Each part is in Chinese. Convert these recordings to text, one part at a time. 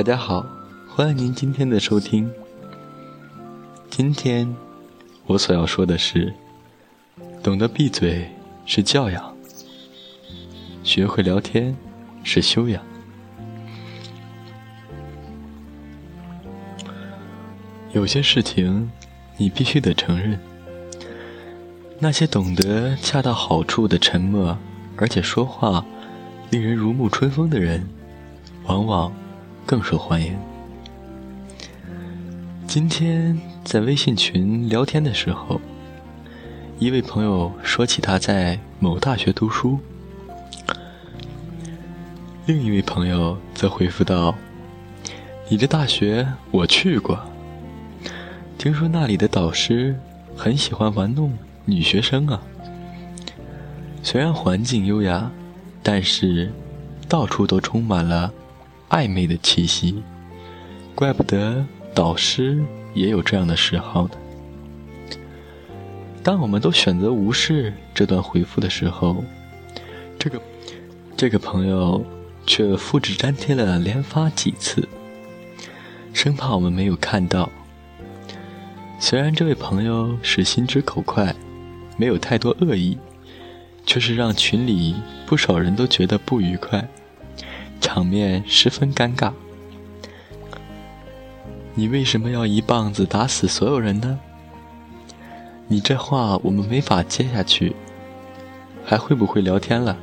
大家好，欢迎您今天的收听。今天我所要说的是，懂得闭嘴是教养，学会聊天是修养。有些事情你必须得承认，那些懂得恰到好处的沉默，而且说话令人如沐春风的人，往往更受欢迎。今天在微信群聊天的时候，一位朋友说起他在某大学读书，另一位朋友则回复道：“你这大学我去过，听说那里的导师很喜欢玩弄女学生啊。虽然环境优雅，但是到处都充满了暧昧的气息，怪不得。”导师也有这样的嗜好呢。当我们都选择无视这段回复的时候，这个这个朋友却复制粘贴了连发几次，生怕我们没有看到。虽然这位朋友是心直口快，没有太多恶意，却是让群里不少人都觉得不愉快，场面十分尴尬。你为什么要一棒子打死所有人呢？你这话我们没法接下去，还会不会聊天了？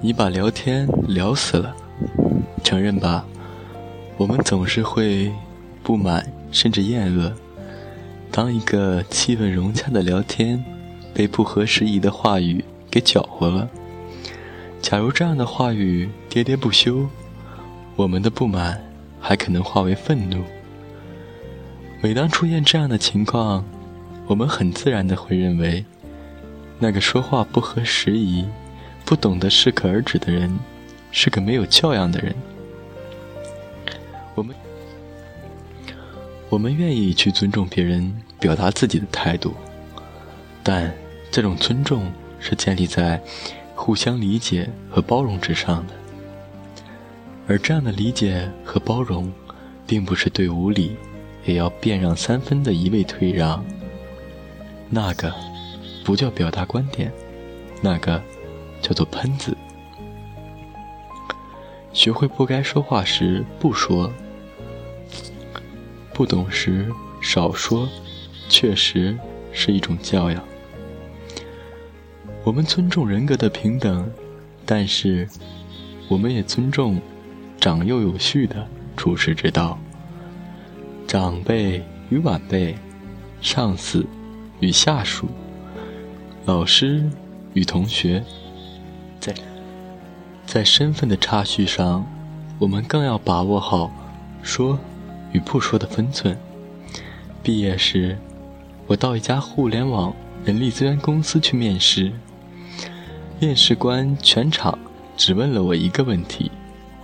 你把聊天聊死了，承认吧，我们总是会不满甚至厌恶。当一个气氛融洽的聊天被不合时宜的话语给搅和了。假如这样的话语喋喋不休，我们的不满还可能化为愤怒。每当出现这样的情况，我们很自然的会认为，那个说话不合时宜、不懂得适可而止的人，是个没有教养的人。我们我们愿意去尊重别人表达自己的态度，但这种尊重是建立在。互相理解和包容之上的，而这样的理解和包容，并不是对无理也要辩让三分的一味退让。那个不叫表达观点，那个叫做喷子。学会不该说话时不说，不懂时少说，确实是一种教养。我们尊重人格的平等，但是我们也尊重长幼有序的处世之道。长辈与晚辈，上司与下属，老师与同学，在在身份的差序上，我们更要把握好说与不说的分寸。毕业时，我到一家互联网人力资源公司去面试。面试官全场只问了我一个问题，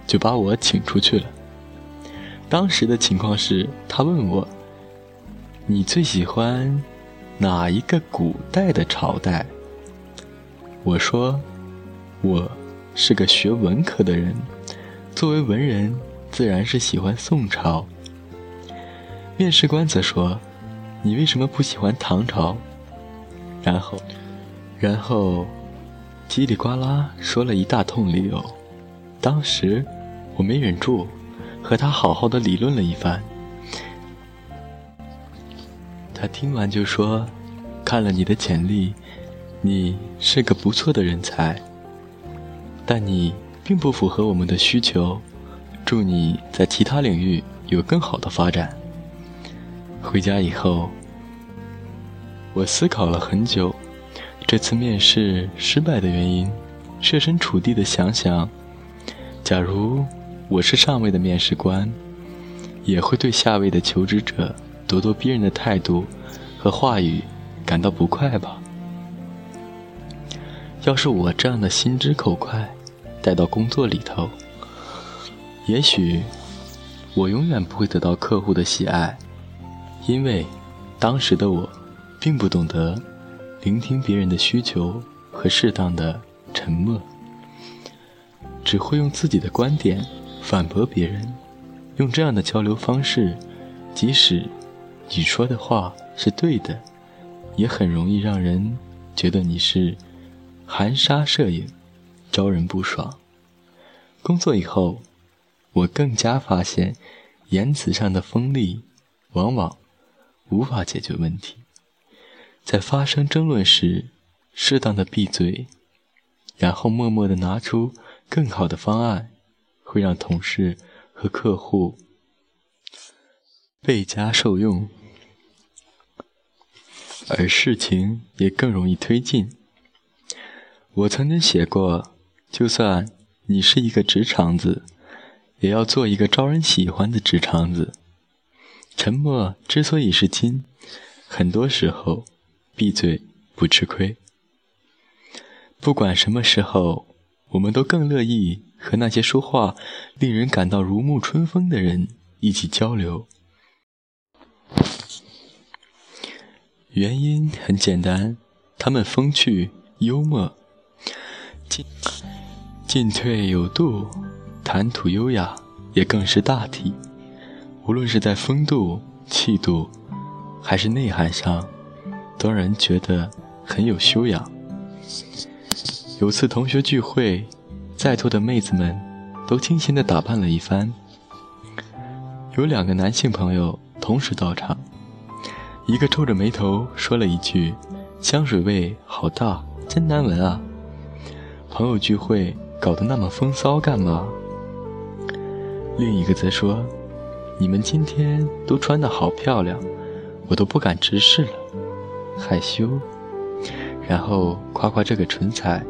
就把我请出去了。当时的情况是他问我：“你最喜欢哪一个古代的朝代？”我说：“我是个学文科的人，作为文人，自然是喜欢宋朝。”面试官则说：“你为什么不喜欢唐朝？”然后，然后。叽里呱啦说了一大通理由，当时我没忍住，和他好好的理论了一番。他听完就说：“看了你的简历，你是个不错的人才，但你并不符合我们的需求。祝你在其他领域有更好的发展。”回家以后，我思考了很久。这次面试失败的原因，设身处地的想想，假如我是上位的面试官，也会对下位的求职者咄咄逼人的态度和话语感到不快吧？要是我这样的心直口快带到工作里头，也许我永远不会得到客户的喜爱，因为当时的我并不懂得。聆听别人的需求和适当的沉默。只会用自己的观点反驳别人，用这样的交流方式，即使你说的话是对的，也很容易让人觉得你是含沙射影，招人不爽。工作以后，我更加发现，言辞上的锋利，往往无法解决问题。在发生争论时，适当的闭嘴，然后默默的拿出更好的方案，会让同事和客户倍加受用，而事情也更容易推进。我曾经写过，就算你是一个直肠子，也要做一个招人喜欢的直肠子。沉默之所以是金，很多时候。闭嘴不吃亏。不管什么时候，我们都更乐意和那些说话令人感到如沐春风的人一起交流。原因很简单，他们风趣幽默，进进退有度，谈吐优雅，也更是大体。无论是在风度、气度，还是内涵上。让人觉得很有修养。有次同学聚会，在座的妹子们都精心的打扮了一番。有两个男性朋友同时到场，一个皱着眉头说了一句：“香水味好大，真难闻啊！”朋友聚会搞得那么风骚干嘛？另一个则说：“你们今天都穿得好漂亮，我都不敢直视了。”害羞，然后夸夸这个唇彩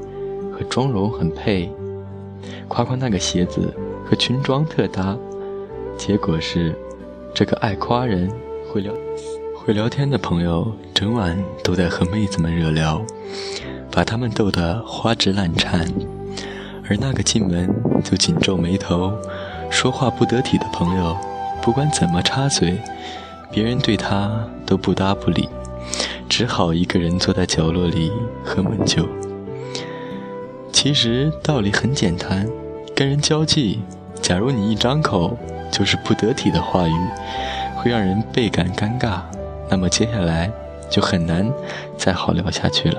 和妆容很配，夸夸那个鞋子和裙装特搭。结果是，这个爱夸人、会聊、会聊天的朋友，整晚都在和妹子们热聊，把他们逗得花枝乱颤；而那个进门就紧皱眉头、说话不得体的朋友，不管怎么插嘴，别人对他都不搭不理。只好一个人坐在角落里喝闷酒。其实道理很简单，跟人交际，假如你一张口就是不得体的话语，会让人倍感尴尬，那么接下来就很难再好聊下去了。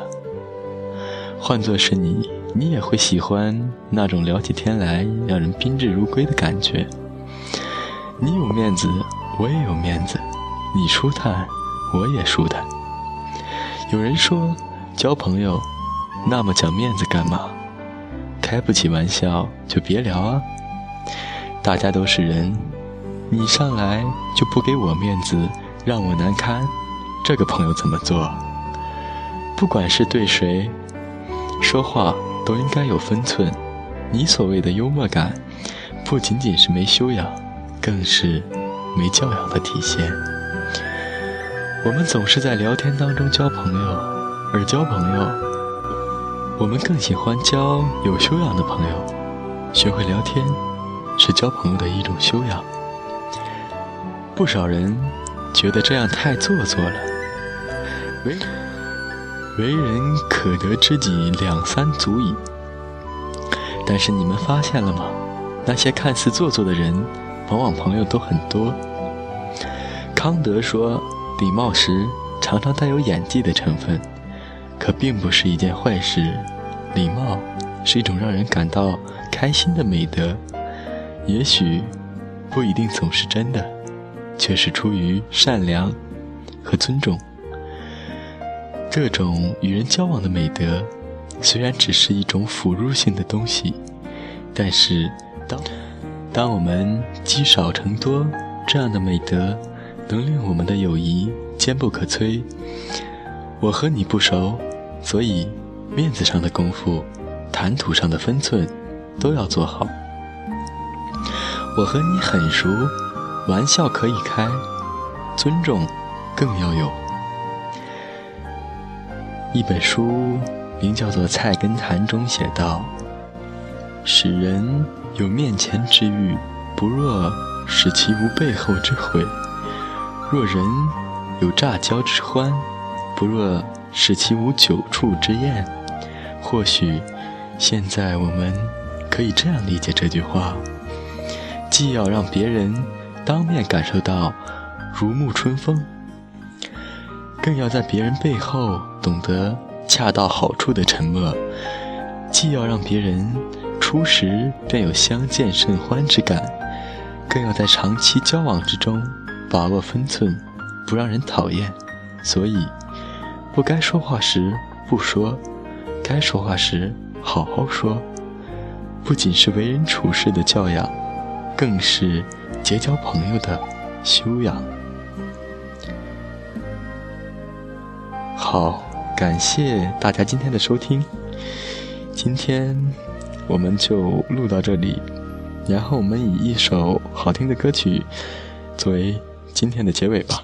换作是你，你也会喜欢那种聊起天来让人宾至如归的感觉。你有面子，我也有面子，你舒坦，我也舒坦。有人说，交朋友那么讲面子干嘛？开不起玩笑就别聊啊！大家都是人，你上来就不给我面子，让我难堪，这个朋友怎么做？不管是对谁说话，都应该有分寸。你所谓的幽默感，不仅仅是没修养，更是没教养的体现。我们总是在聊天当中交朋友，而交朋友，我们更喜欢交有修养的朋友。学会聊天，是交朋友的一种修养。不少人觉得这样太做作了。为为人可得知己两三足矣。但是你们发现了吗？那些看似做作的人，往往朋友都很多。康德说。礼貌时常常带有演技的成分，可并不是一件坏事。礼貌是一种让人感到开心的美德，也许不一定总是真的，却是出于善良和尊重。这种与人交往的美德，虽然只是一种辅助性的东西，但是当当我们积少成多，这样的美德。能令我们的友谊坚不可摧。我和你不熟，所以面子上的功夫、谈吐上的分寸都要做好。我和你很熟，玩笑可以开，尊重更要有。一本书名叫做《菜根谭》中写道：“使人有面前之欲，不若使其无背后之悔。”若人有乍交之欢，不若使其无久处之厌；或许，现在我们可以这样理解这句话：既要让别人当面感受到如沐春风，更要在别人背后懂得恰到好处的沉默；既要让别人初时便有相见甚欢之感，更要在长期交往之中把握分寸，不让人讨厌。所以，不该说话时不说。该说话时好好说，不仅是为人处事的教养，更是结交朋友的修养。好，感谢大家今天的收听，今天我们就录到这里，然后我们以一首好听的歌曲作为今天的结尾吧。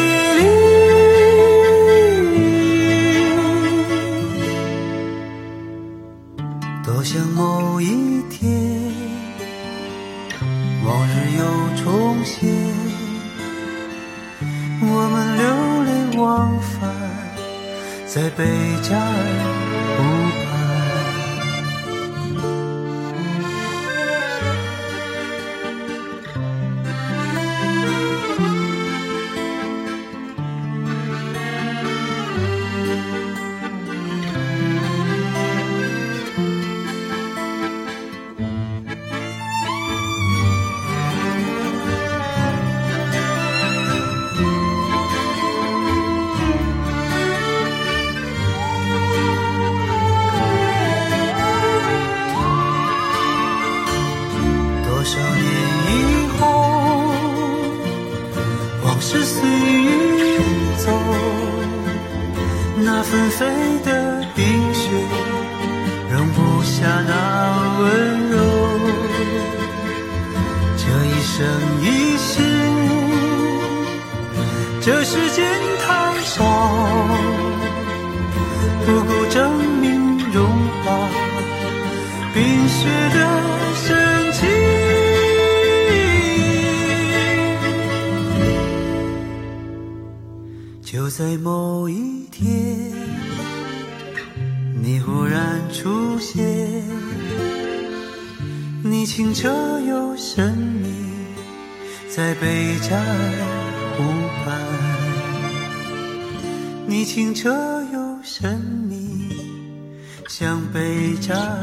往返在贝加尔时间太少，不够证明融化冰雪的深情。就在某一天。你忽然出现，你清澈又神秘，在贝加尔湖畔。你清澈又神秘，像杯盏。